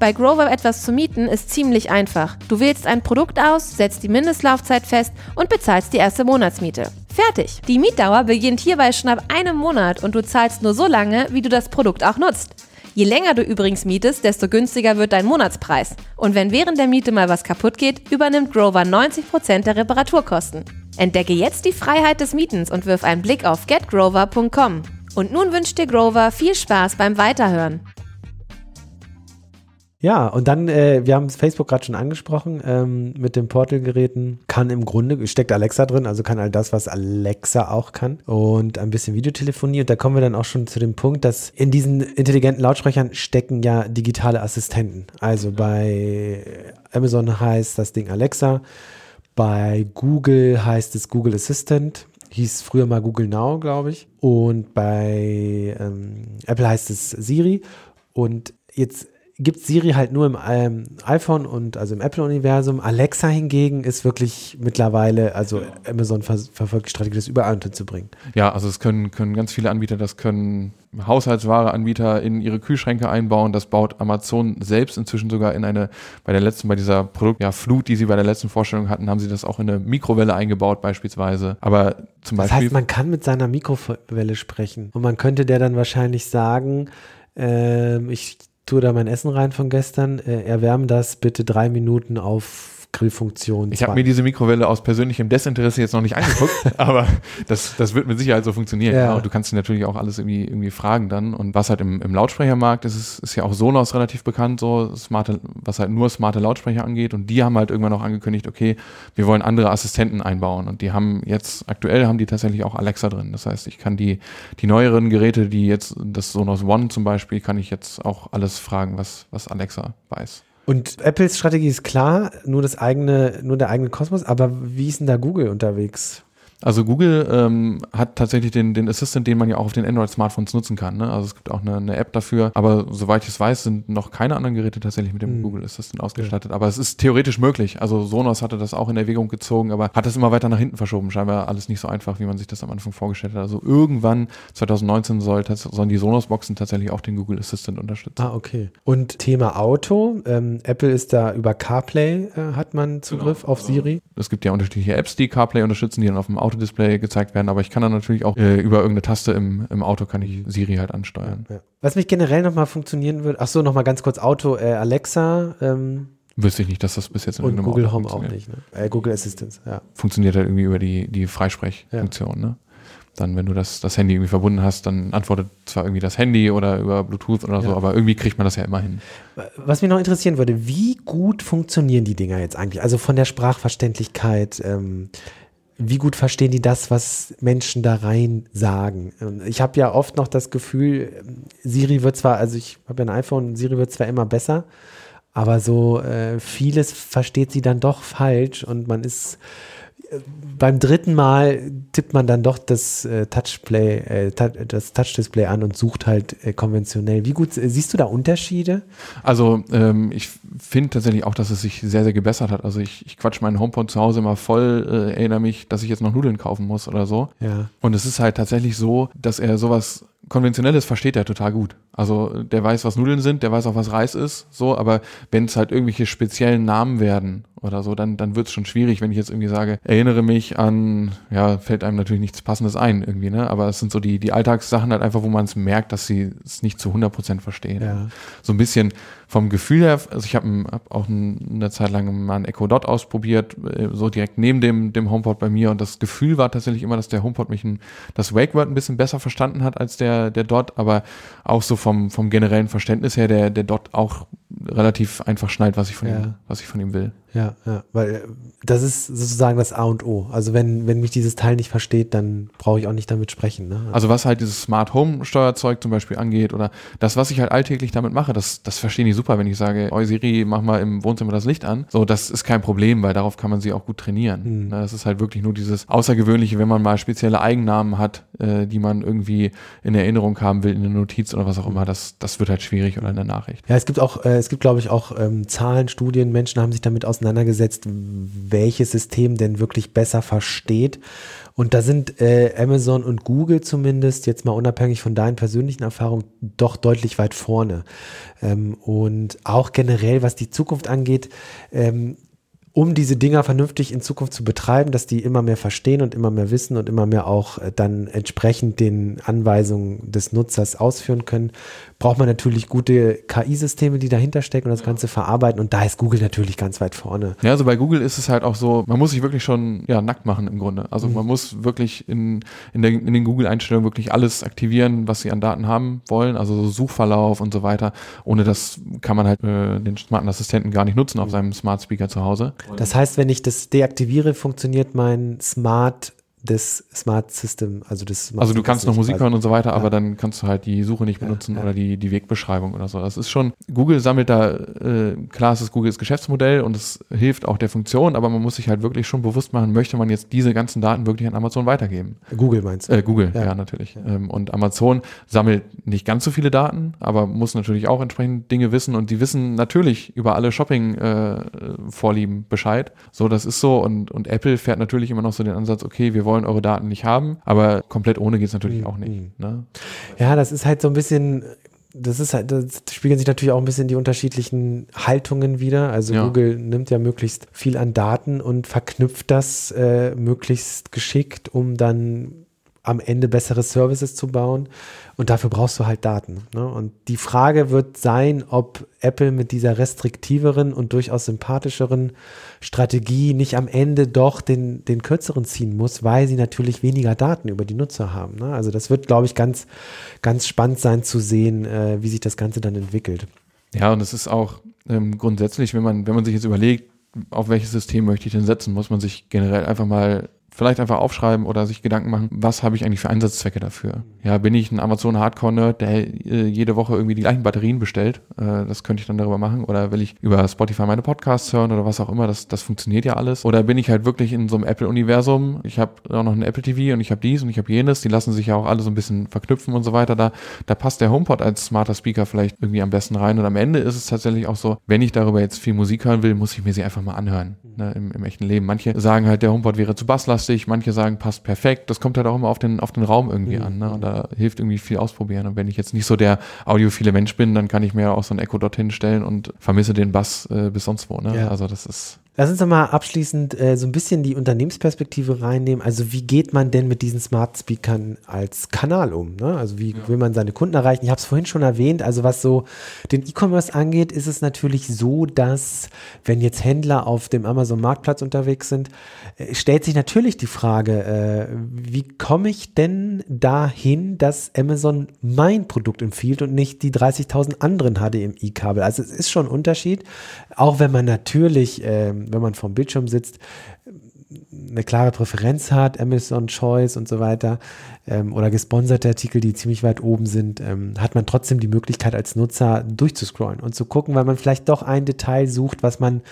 [SPEAKER 1] Bei Grover etwas zu mieten ist ziemlich einfach. Du wählst ein Produkt aus, setzt die Mindestlaufzeit fest und bezahlst die erste Monatsmiete. Fertig! Die Mietdauer beginnt hierbei schon ab einem Monat und du zahlst nur so lange, wie du das Produkt auch nutzt. Je länger du übrigens mietest, desto günstiger wird dein Monatspreis. Und wenn während der Miete mal was kaputt geht, übernimmt Grover 90% der Reparaturkosten. Entdecke jetzt die Freiheit des Mietens und wirf einen Blick auf getgrover.com. Und nun wünscht dir Grover viel Spaß beim Weiterhören.
[SPEAKER 2] Ja, und dann, äh, wir haben Facebook gerade schon angesprochen, ähm, mit den Portal-Geräten kann im Grunde, steckt Alexa drin, also kann all das, was Alexa auch kann und ein bisschen Videotelefonie. Und da kommen wir dann auch schon zu dem Punkt, dass in diesen intelligenten Lautsprechern stecken ja digitale Assistenten. Also bei Amazon heißt das Ding Alexa, bei Google heißt es Google Assistant, hieß früher mal Google Now, glaube ich. Und bei ähm, Apple heißt es Siri. Und jetzt gibt Siri halt nur im ähm, iPhone und also im Apple-Universum. Alexa hingegen ist wirklich mittlerweile, also Amazon ver verfolgt die Strategie, das überall unterzubringen.
[SPEAKER 3] Ja, also es können, können ganz viele Anbieter, das können Haushaltsware-Anbieter in ihre Kühlschränke einbauen. Das baut Amazon selbst inzwischen sogar in eine, bei der letzten, bei dieser Produktflut, ja, die sie bei der letzten Vorstellung hatten, haben sie das auch in eine Mikrowelle eingebaut beispielsweise. Aber zum Beispiel.
[SPEAKER 2] Das heißt, man kann mit seiner Mikrowelle sprechen und man könnte der dann wahrscheinlich sagen, ähm, ich tue da mein Essen rein von gestern, äh, erwärmen das bitte drei Minuten auf Grillfunktion.
[SPEAKER 3] Ich habe mir diese Mikrowelle aus persönlichem Desinteresse jetzt noch nicht angeguckt, aber das, das wird mit Sicherheit so funktionieren. Ja. Und du kannst natürlich auch alles irgendwie, irgendwie fragen dann. Und was halt im, im Lautsprechermarkt ist, ist, ist ja auch Sonos relativ bekannt, so smarte, was halt nur smarte Lautsprecher angeht. Und die haben halt irgendwann auch angekündigt, okay, wir wollen andere Assistenten einbauen. Und die haben jetzt, aktuell haben die tatsächlich auch Alexa drin. Das heißt, ich kann die, die neueren Geräte, die jetzt, das Sonos One zum Beispiel, kann ich jetzt auch alles fragen, was, was Alexa weiß.
[SPEAKER 2] Und Apples Strategie ist klar, nur das eigene, nur der eigene Kosmos, aber wie ist denn da Google unterwegs?
[SPEAKER 3] Also Google ähm, hat tatsächlich den, den Assistant, den man ja auch auf den Android-Smartphones nutzen kann. Ne? Also es gibt auch eine, eine, App dafür. Aber soweit ich es weiß, sind noch keine anderen Geräte tatsächlich mit dem mhm. Google Assistant ausgestattet. Ja. Aber es ist theoretisch möglich. Also Sonos hatte das auch in Erwägung gezogen, aber hat es immer weiter nach hinten verschoben. Scheinbar alles nicht so einfach, wie man sich das am Anfang vorgestellt hat. Also irgendwann 2019 soll, sollen die Sonos-Boxen tatsächlich auch den Google Assistant unterstützen.
[SPEAKER 2] Ah, okay. Und Thema Auto. Ähm, Apple ist da über CarPlay, äh, hat man Zugriff genau. auf Siri.
[SPEAKER 3] Es gibt ja unterschiedliche Apps, die CarPlay unterstützen, die dann auf dem Auto Autodisplay gezeigt werden, aber ich kann dann natürlich auch äh, über irgendeine Taste im, im Auto kann ich Siri halt ansteuern. Ja.
[SPEAKER 2] Was mich generell nochmal funktionieren würde, ach so, nochmal ganz kurz Auto, äh, Alexa, ähm,
[SPEAKER 3] Wüsste ich nicht, dass das bis jetzt in
[SPEAKER 2] und Google Auto Home auch nicht, ne? Äh, Google Assistant, ja.
[SPEAKER 3] Funktioniert halt irgendwie über die, die Freisprechfunktion, ja. ne? Dann, wenn du das, das Handy irgendwie verbunden hast, dann antwortet zwar irgendwie das Handy oder über Bluetooth oder ja. so, aber irgendwie kriegt man das ja immer hin.
[SPEAKER 2] Was mich noch interessieren würde, wie gut funktionieren die Dinger jetzt eigentlich? Also von der Sprachverständlichkeit, ähm, wie gut verstehen die das, was Menschen da rein sagen? Ich habe ja oft noch das Gefühl, Siri wird zwar, also ich habe ja ein iPhone, Siri wird zwar immer besser, aber so äh, vieles versteht sie dann doch falsch und man ist beim dritten Mal tippt man dann doch das äh, Touchplay, äh, das Touch-Display an und sucht halt äh, konventionell. Wie gut siehst du da Unterschiede?
[SPEAKER 3] Also ähm, ich finde tatsächlich auch, dass es sich sehr, sehr gebessert hat. Also ich, ich quatsch meinen HomePod zu Hause immer voll, äh, erinnere mich, dass ich jetzt noch Nudeln kaufen muss oder so.
[SPEAKER 2] Ja.
[SPEAKER 3] Und es ist halt tatsächlich so, dass er sowas Konventionelles versteht er total gut. Also der weiß, was Nudeln sind, der weiß auch, was Reis ist, so, aber wenn es halt irgendwelche speziellen Namen werden oder so, dann, dann wird es schon schwierig, wenn ich jetzt irgendwie sage, erinnere mich an, ja, fällt einem natürlich nichts Passendes ein irgendwie, ne? Aber es sind so die, die Alltagssachen halt einfach, wo man es merkt, dass sie es nicht zu 100% verstehen.
[SPEAKER 2] Ja.
[SPEAKER 3] So ein bisschen vom Gefühl her, also ich habe hab auch eine Zeit lang mal ein Echo Dot ausprobiert, äh, so direkt neben dem, dem HomePod bei mir und das Gefühl war tatsächlich immer, dass der HomePod mich ein, das Wake Word ein bisschen besser verstanden hat als der, der Dot, aber auch so vom, vom generellen Verständnis her, der, der Dot auch relativ einfach schnallt, was ich von
[SPEAKER 2] ja.
[SPEAKER 3] ihm, was ich von ihm will.
[SPEAKER 2] Ja, ja, weil äh, das ist sozusagen das A und O. Also wenn, wenn mich dieses Teil nicht versteht, dann brauche ich auch nicht damit sprechen. Ne?
[SPEAKER 3] Also was halt dieses Smart Home Steuerzeug zum Beispiel angeht oder das, was ich halt alltäglich damit mache, das, das verstehen die super, wenn ich sage, oi Siri, mach mal im Wohnzimmer das Licht an. So, das ist kein Problem, weil darauf kann man sie auch gut trainieren. Mhm. Das ist halt wirklich nur dieses Außergewöhnliche, wenn man mal spezielle Eigennamen hat, äh, die man irgendwie in Erinnerung haben will, in der Notiz oder was auch immer, das, das wird halt schwierig oder in der Nachricht.
[SPEAKER 2] Ja, es gibt auch, äh, es gibt glaube ich auch ähm, Zahlen, Studien, Menschen haben sich damit auseinandergesetzt welches System denn wirklich besser versteht. Und da sind äh, Amazon und Google zumindest, jetzt mal unabhängig von deinen persönlichen Erfahrungen, doch deutlich weit vorne. Ähm, und auch generell, was die Zukunft angeht, ähm, um diese Dinger vernünftig in Zukunft zu betreiben, dass die immer mehr verstehen und immer mehr wissen und immer mehr auch äh, dann entsprechend den Anweisungen des Nutzers ausführen können, braucht man natürlich gute KI-Systeme, die dahinter stecken und das Ganze verarbeiten. Und da ist Google natürlich ganz weit vorne.
[SPEAKER 3] Ja, also bei Google ist es halt auch so, man muss sich wirklich schon ja, nackt machen im Grunde. Also mhm. man muss wirklich in, in, der, in den Google-Einstellungen wirklich alles aktivieren, was sie an Daten haben wollen, also so Suchverlauf und so weiter. Ohne das kann man halt äh, den smarten Assistenten gar nicht nutzen auf mhm. seinem Smart Speaker zu Hause.
[SPEAKER 2] Das heißt, wenn ich das deaktiviere, funktioniert mein Smart des Smart System, also des
[SPEAKER 3] Smart Also du kannst noch Musik hören und so weiter, ja. aber dann kannst du halt die Suche nicht benutzen ja, ja. oder die, die Wegbeschreibung oder so. Das ist schon, Google sammelt da, äh, klar es ist Googles Geschäftsmodell und es hilft auch der Funktion, aber man muss sich halt wirklich schon bewusst machen, möchte man jetzt diese ganzen Daten wirklich an Amazon weitergeben?
[SPEAKER 2] Google meinst du?
[SPEAKER 3] Äh, Google, ja, natürlich. Ähm, und Amazon sammelt nicht ganz so viele Daten, aber muss natürlich auch entsprechend Dinge wissen und die wissen natürlich über alle Shopping-Vorlieben äh, Bescheid. So, das ist so und, und Apple fährt natürlich immer noch so den Ansatz, okay, wir wollen wollen eure Daten nicht haben, aber komplett ohne geht es natürlich mhm. auch nicht. Mhm. Ne?
[SPEAKER 2] Ja, das ist halt so ein bisschen das ist halt, das spiegeln sich natürlich auch ein bisschen die unterschiedlichen Haltungen wieder. Also ja. Google nimmt ja möglichst viel an Daten und verknüpft das äh, möglichst geschickt, um dann am Ende bessere Services zu bauen. Und dafür brauchst du halt Daten. Ne? Und die Frage wird sein, ob Apple mit dieser restriktiveren und durchaus sympathischeren Strategie nicht am Ende doch den, den kürzeren ziehen muss, weil sie natürlich weniger Daten über die Nutzer haben. Ne? Also das wird, glaube ich, ganz, ganz spannend sein zu sehen, äh, wie sich das Ganze dann entwickelt.
[SPEAKER 3] Ja, und es ist auch ähm, grundsätzlich, wenn man, wenn man sich jetzt überlegt, auf welches System möchte ich denn setzen, muss man sich generell einfach mal vielleicht einfach aufschreiben oder sich Gedanken machen, was habe ich eigentlich für Einsatzzwecke dafür? Ja, bin ich ein Amazon Hardcore-Nerd, der äh, jede Woche irgendwie die gleichen Batterien bestellt? Äh, das könnte ich dann darüber machen. Oder will ich über Spotify meine Podcasts hören oder was auch immer? Das, das funktioniert ja alles. Oder bin ich halt wirklich in so einem Apple-Universum? Ich habe auch noch ein Apple TV und ich habe dies und ich habe jenes. Die lassen sich ja auch alle so ein bisschen verknüpfen und so weiter. Da, da passt der HomePod als smarter Speaker vielleicht irgendwie am besten rein. Und am Ende ist es tatsächlich auch so, wenn ich darüber jetzt viel Musik hören will, muss ich mir sie einfach mal anhören ne, im, im echten Leben. Manche sagen halt, der HomePod wäre zu basslastig. Manche sagen, passt perfekt. Das kommt halt auch immer auf den, auf den Raum irgendwie mhm. an. Ne? Und da hilft irgendwie viel ausprobieren. Und wenn ich jetzt nicht so der audiophile Mensch bin, dann kann ich mir auch so ein Echo dorthin stellen und vermisse den Bass äh, bis sonst wo. Ne? Ja. Also das ist
[SPEAKER 2] Lass uns doch mal abschließend äh, so ein bisschen die Unternehmensperspektive reinnehmen. Also wie geht man denn mit diesen Smart Speakern als Kanal um? Ne? Also wie ja. will man seine Kunden erreichen? Ich habe es vorhin schon erwähnt. Also was so den E-Commerce angeht, ist es natürlich so, dass wenn jetzt Händler auf dem Amazon Marktplatz unterwegs sind, äh, stellt sich natürlich die Frage, äh, wie komme ich denn dahin, dass Amazon mein Produkt empfiehlt und nicht die 30.000 anderen HDMI-Kabel? Also es ist schon ein Unterschied, auch wenn man natürlich ähm, wenn man vorm Bildschirm sitzt, eine klare Präferenz hat, Amazon Choice und so weiter, ähm, oder gesponserte Artikel, die ziemlich weit oben sind, ähm, hat man trotzdem die Möglichkeit als Nutzer durchzuscrollen und zu gucken, weil man vielleicht doch ein Detail sucht, was man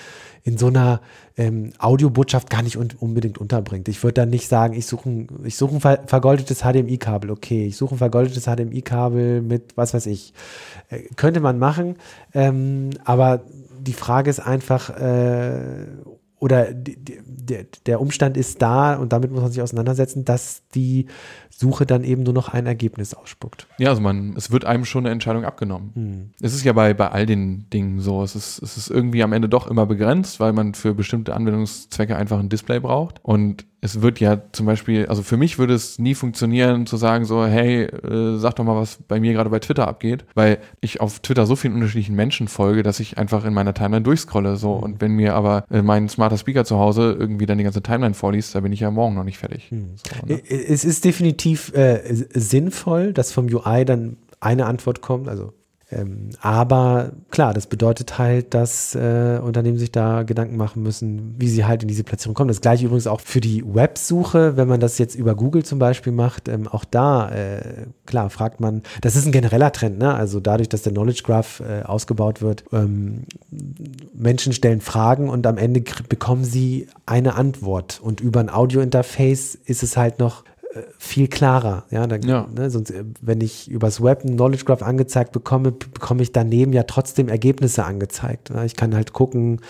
[SPEAKER 2] in so einer ähm, Audiobotschaft gar nicht un unbedingt unterbringt. Ich würde dann nicht sagen, ich suche ein, such ein ver vergoldetes HDMI-Kabel. Okay, ich suche ein vergoldetes HDMI-Kabel mit was weiß ich. Äh, könnte man machen, ähm, aber die Frage ist einfach, äh, oder die, die, der, Umstand ist da und damit muss man sich auseinandersetzen, dass die Suche dann eben nur noch ein Ergebnis ausspuckt.
[SPEAKER 3] Ja, also man, es wird einem schon eine Entscheidung abgenommen. Hm. Es ist ja bei, bei all den Dingen so. Es ist, es ist irgendwie am Ende doch immer begrenzt, weil man für bestimmte Anwendungszwecke einfach ein Display braucht. Und es wird ja zum Beispiel, also für mich würde es nie funktionieren zu sagen so, hey, äh, sag doch mal, was bei mir gerade bei Twitter abgeht, weil ich auf Twitter so vielen unterschiedlichen Menschen folge, dass ich einfach in meiner Timeline durchscrolle so mhm. und wenn mir aber äh, mein smarter Speaker zu Hause irgendwie dann die ganze Timeline vorliest, da bin ich ja morgen noch nicht fertig. Mhm.
[SPEAKER 2] So, ne? Es ist definitiv äh, sinnvoll, dass vom UI dann eine Antwort kommt, also ähm, aber klar, das bedeutet halt, dass äh, Unternehmen sich da Gedanken machen müssen, wie sie halt in diese Platzierung kommen. Das gleiche übrigens auch für die Websuche, wenn man das jetzt über Google zum Beispiel macht. Ähm, auch da, äh, klar, fragt man, das ist ein genereller Trend, ne? also dadurch, dass der Knowledge Graph äh, ausgebaut wird, ähm, Menschen stellen Fragen und am Ende bekommen sie eine Antwort. Und über ein Audio-Interface ist es halt noch viel klarer. Ja, dann,
[SPEAKER 3] Ja.
[SPEAKER 2] Ne, sonst, äh, wenn ich übers Web ein Knowledge Graph angezeigt bekomme, bekomme ich daneben ja trotzdem Ergebnisse angezeigt. Ja, ich kann halt gucken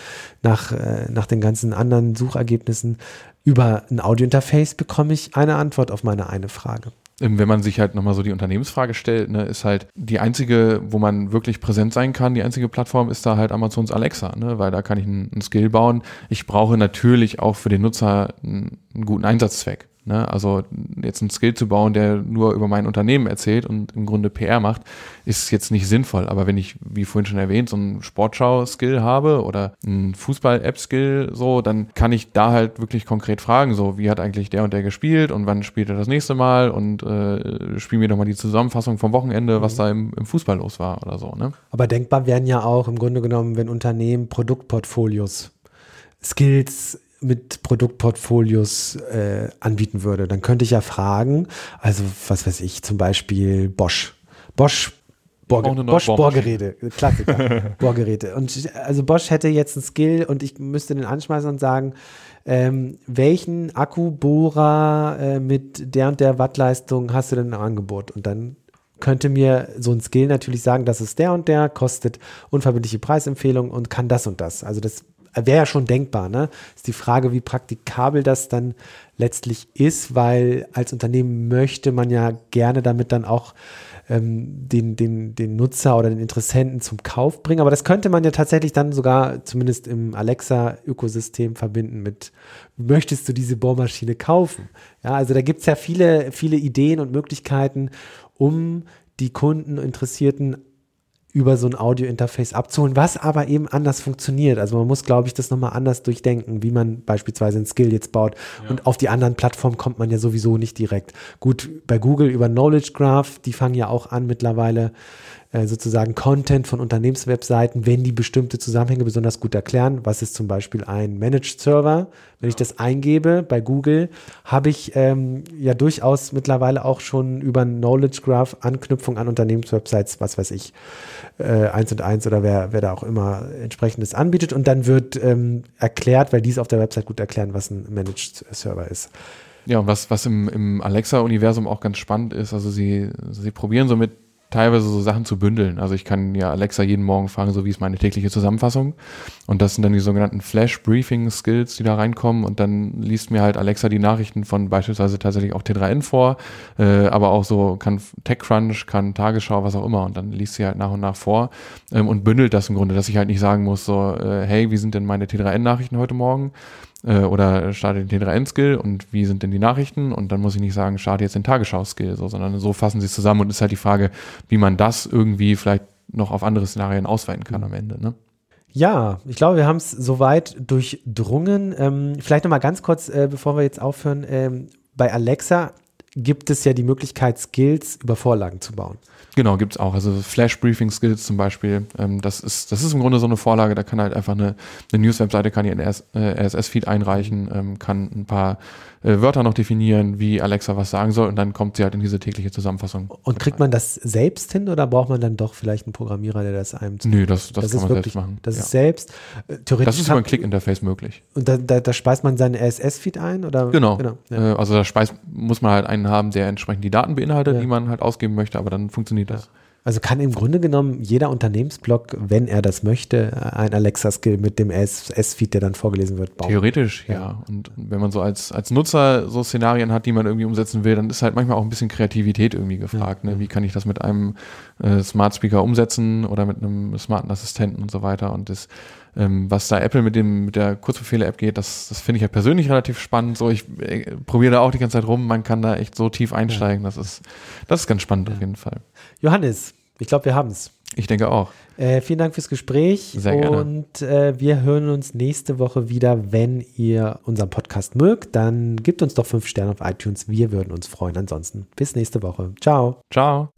[SPEAKER 2] nach, äh, nach den ganzen anderen Suchergebnissen. Über ein Audiointerface bekomme ich eine Antwort auf meine eine Frage.
[SPEAKER 3] Ähm, Wenn man sich halt nochmal so die Unternehmensfrage stellt, ne, ist halt die einzige, wo man wirklich präsent sein kann, die einzige Plattform ist da halt Amazons Alexa, ne, weil da kann ich einen, einen Skill bauen. Ich brauche natürlich auch für den Nutzer einen, einen guten Einsatzzweck. Ne? Also jetzt einen Skill zu bauen, der nur über mein Unternehmen erzählt und im Grunde PR macht, ist jetzt nicht sinnvoll. Aber wenn ich, wie vorhin schon erwähnt, so einen Sportschau-Skill habe oder einen Fußball-App-Skill, so, dann kann ich da halt wirklich konkret fragen, so, wie hat eigentlich der und der gespielt und wann spielt er das nächste Mal und äh, spiel mir doch mal die Zusammenfassung vom Wochenende, was da im, im Fußball los war oder so. Ne?
[SPEAKER 2] Aber denkbar wären ja auch im Grunde genommen, wenn Unternehmen Produktportfolios, Skills mit Produktportfolios äh, anbieten würde, dann könnte ich ja fragen, also was weiß ich, zum Beispiel Bosch. Bosch Bohrge Bosch. Bohrgeräte, Klassiker, Bohrgeräte. Und also Bosch hätte jetzt einen Skill und ich müsste den anschmeißen und sagen, ähm, welchen Akkubohrer äh, mit der und der Wattleistung hast du denn im Angebot? Und dann könnte mir so ein Skill natürlich sagen, das ist der und der, kostet unverbindliche Preisempfehlung und kann das und das. Also das wäre ja schon denkbar, ne? Ist die Frage, wie praktikabel das dann letztlich ist, weil als Unternehmen möchte man ja gerne damit dann auch ähm, den, den, den Nutzer oder den Interessenten zum Kauf bringen. Aber das könnte man ja tatsächlich dann sogar zumindest im Alexa-Ökosystem verbinden mit, möchtest du diese Bohrmaschine kaufen? Ja, also da gibt es ja viele, viele Ideen und Möglichkeiten, um die Kunden, Interessierten über so ein Audio-Interface abzuholen, was aber eben anders funktioniert. Also man muss, glaube ich, das nochmal anders durchdenken, wie man beispielsweise ein Skill jetzt baut. Und auf die anderen Plattformen kommt man ja sowieso nicht direkt. Gut, bei Google über Knowledge Graph, die fangen ja auch an mittlerweile sozusagen Content von Unternehmenswebseiten, wenn die bestimmte Zusammenhänge besonders gut erklären. Was ist zum Beispiel ein Managed Server? Wenn ich das eingebe bei Google, habe ich ähm, ja durchaus mittlerweile auch schon über Knowledge Graph Anknüpfung an Unternehmenswebsites, was weiß ich, äh, eins und eins oder wer, wer da auch immer entsprechendes anbietet. Und dann wird ähm, erklärt, weil die es auf der Website gut erklären, was ein Managed Server ist.
[SPEAKER 3] Ja, und was, was im, im Alexa-Universum auch ganz spannend ist, also sie, sie probieren so mit teilweise so Sachen zu bündeln. Also ich kann ja Alexa jeden Morgen fragen, so wie ist meine tägliche Zusammenfassung. Und das sind dann die sogenannten Flash-Briefing-Skills, die da reinkommen. Und dann liest mir halt Alexa die Nachrichten von beispielsweise tatsächlich auch T3N vor, äh, aber auch so kann TechCrunch, kann Tagesschau, was auch immer. Und dann liest sie halt nach und nach vor ähm, und bündelt das im Grunde, dass ich halt nicht sagen muss, so, äh, hey, wie sind denn meine T3N-Nachrichten heute Morgen? Äh, oder starte den T3N-Skill und wie sind denn die Nachrichten und dann muss ich nicht sagen, starte jetzt den Tagesschau-Skill, so, sondern so fassen sie es zusammen und ist halt die Frage, wie man das irgendwie vielleicht noch auf andere Szenarien ausweiten kann am Ende. Ne?
[SPEAKER 2] Ja, ich glaube, wir haben es soweit durchdrungen. Ähm, vielleicht nochmal ganz kurz, äh, bevor wir jetzt aufhören. Ähm, bei Alexa gibt es ja die Möglichkeit, Skills über Vorlagen zu bauen.
[SPEAKER 3] Genau, gibt's auch. Also Flash-Briefing-Skills zum Beispiel. Ähm, das, ist, das ist im Grunde so eine Vorlage, da kann halt einfach eine, eine News-Webseite, kann RS, äh, RSS-Feed einreichen, ähm, kann ein paar äh, Wörter noch definieren, wie Alexa was sagen soll und dann kommt sie halt in diese tägliche Zusammenfassung.
[SPEAKER 2] Und kriegt man das selbst hin oder braucht man dann doch vielleicht einen Programmierer, der das einem
[SPEAKER 3] Nö, das, das,
[SPEAKER 2] das
[SPEAKER 3] kann man
[SPEAKER 2] wirklich,
[SPEAKER 3] selbst machen.
[SPEAKER 2] Das
[SPEAKER 3] ja.
[SPEAKER 2] ist selbst. Äh, theoretisch
[SPEAKER 3] das ist über ein Click-Interface möglich.
[SPEAKER 2] Und da, da, da speist man seinen RSS-Feed ein? Oder?
[SPEAKER 3] Genau.
[SPEAKER 2] ja.
[SPEAKER 3] Äh, also da speist, muss man halt einen haben, der entsprechend die Daten beinhaltet,
[SPEAKER 2] Ja.
[SPEAKER 3] die man halt ausgeben möchte, aber dann funktioniert das.
[SPEAKER 2] Also kann im Grunde genommen jeder Unternehmensblog, wenn er das möchte, ein Alexa-Skill mit dem RSS-Feed, der dann vorgelesen wird, bauen.
[SPEAKER 3] Theoretisch, ja.
[SPEAKER 2] Ja.
[SPEAKER 3] Und wenn man so als, als Nutzer so Szenarien hat, die man irgendwie umsetzen will, dann ist halt manchmal auch ein bisschen Kreativität irgendwie gefragt. Ne? Wie kann ich das mit einem äh, Smart Speaker umsetzen oder mit einem smarten Assistenten und so weiter. Und das, ähm, was da Apple mit dem mit der Kurzbefehle-App geht, das, das finde ich halt persönlich relativ spannend. So, ich äh, probiere da auch die ganze Zeit rum, man kann da echt so tief einsteigen. Das ist, das ist ganz spannend auf jeden Fall.
[SPEAKER 2] Johannes, ich glaube, wir haben es.
[SPEAKER 3] Ich denke auch.
[SPEAKER 2] Äh, vielen Dank fürs Gespräch.
[SPEAKER 3] Sehr gerne.
[SPEAKER 2] Und äh, wir hören uns nächste Woche wieder. Wenn ihr unseren Podcast mögt, dann gebt uns doch fünf Sterne auf iTunes. Wir würden uns freuen. Ansonsten bis nächste Woche. Ciao.
[SPEAKER 3] Ciao.